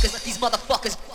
Fuckers, these motherfuckers.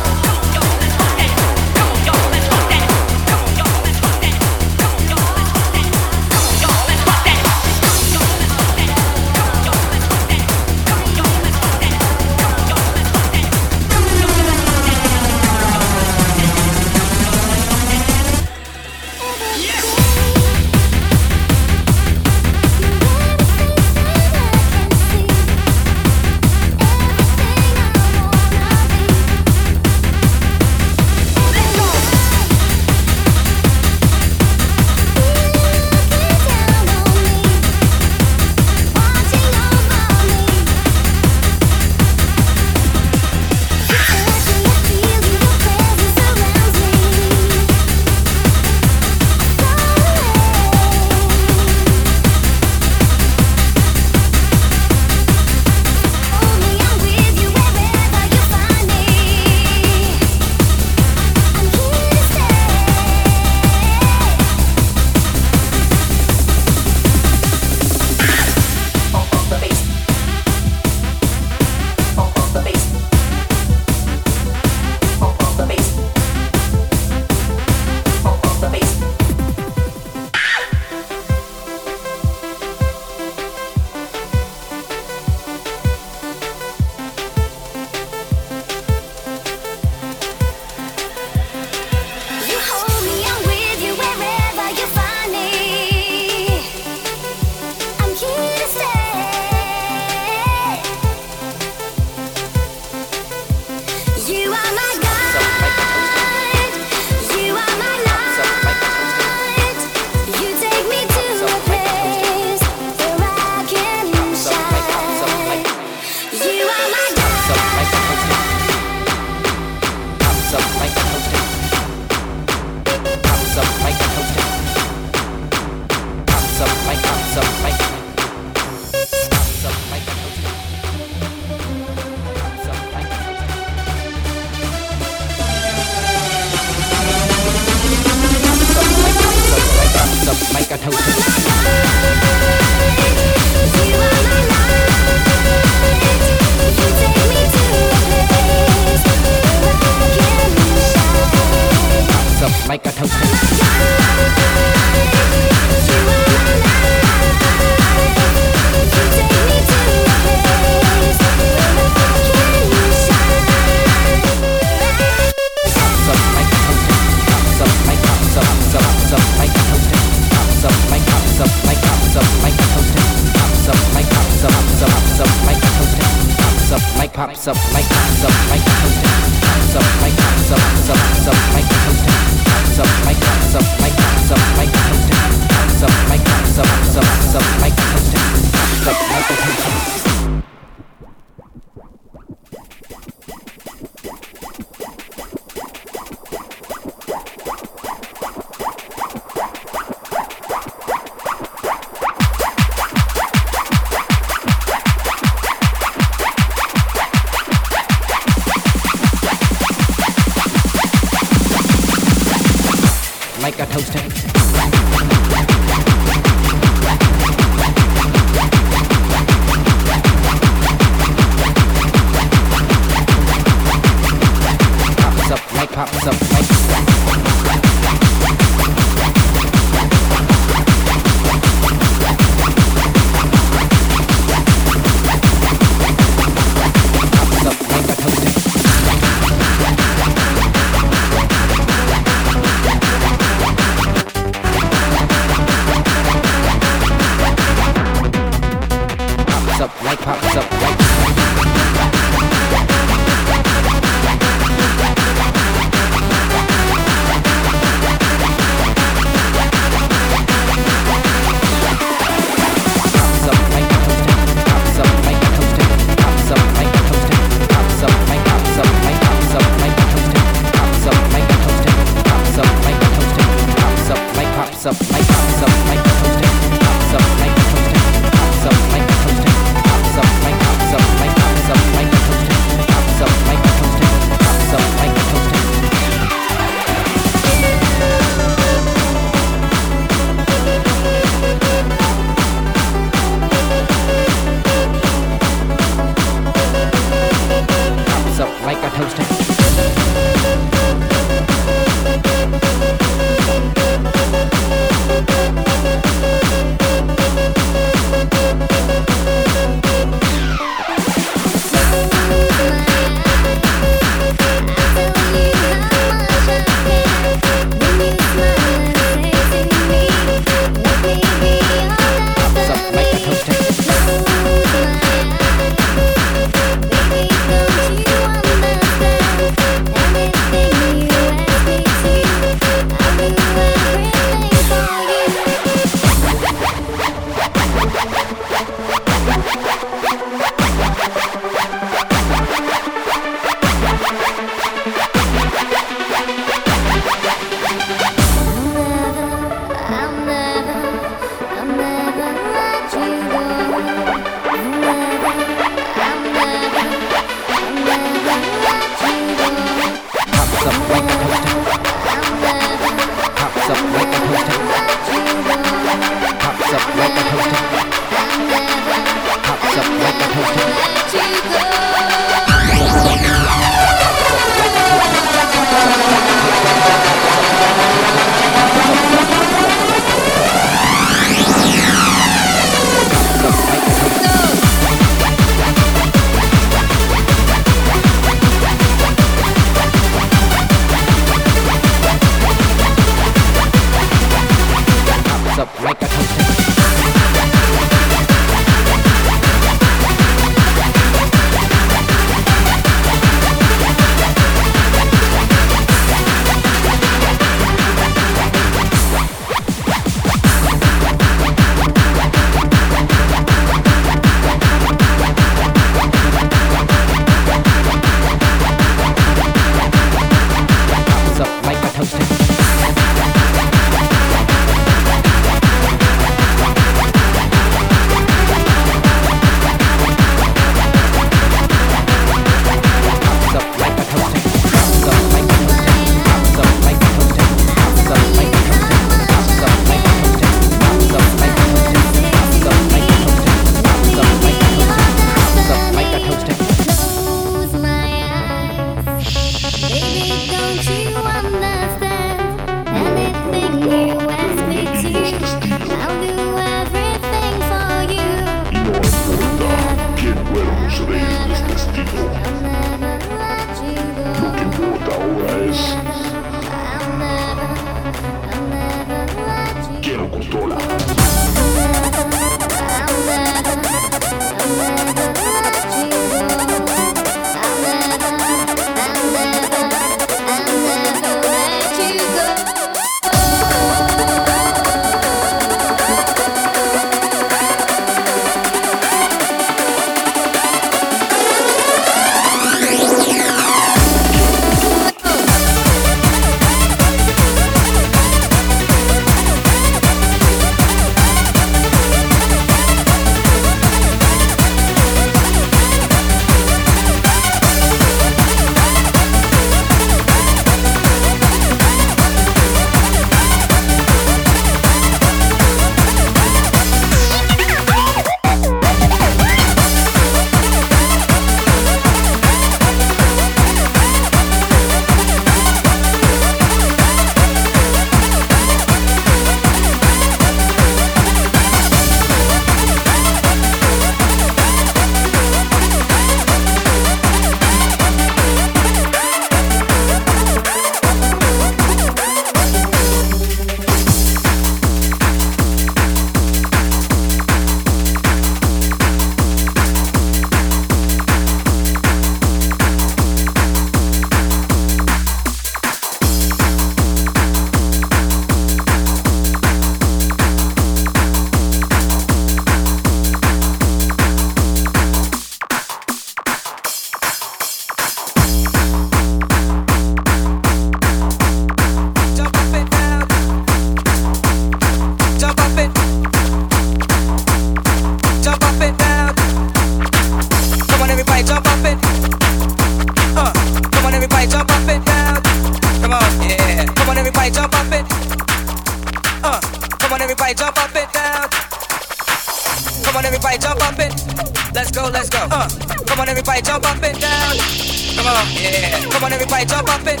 yeah. Come on, everybody, jump up and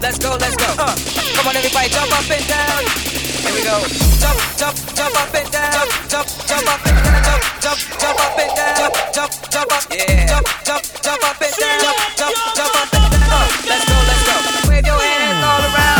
let's go, let's go. Uh. Come on, everybody, jump up and down. Here we go. Jump, jump, jump up and down. Jump, jump, jump up and down. Jump, jump, jump up and down. Jump, jump, jump up. Yeah. Jump, jump, jump up and down. Jump, jump, jump up and down. Let's go, let's go. Wave your hands all around.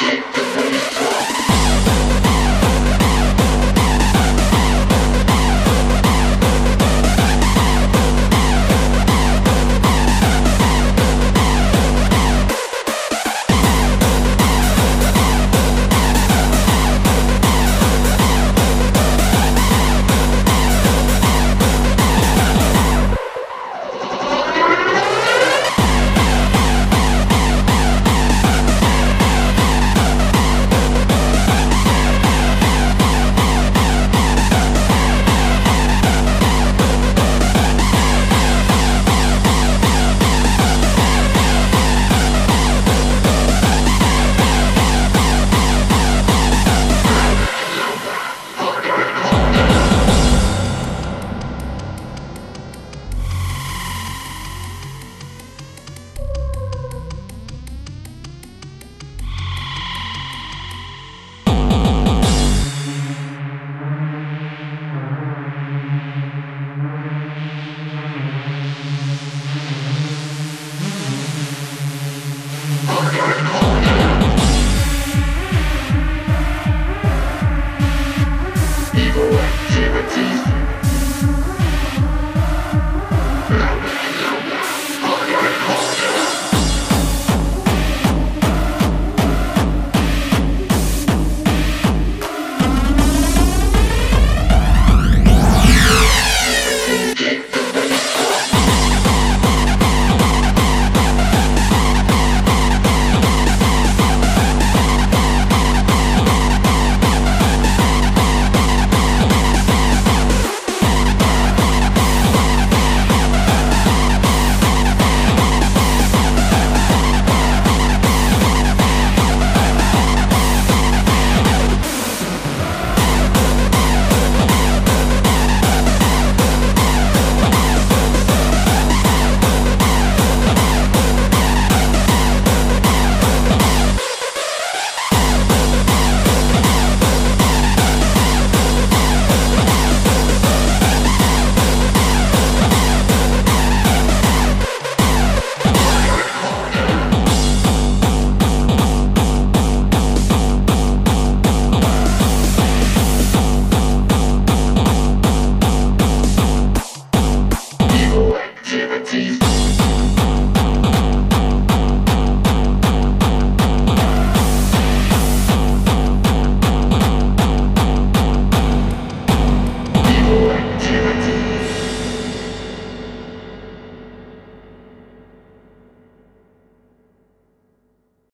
Yeah.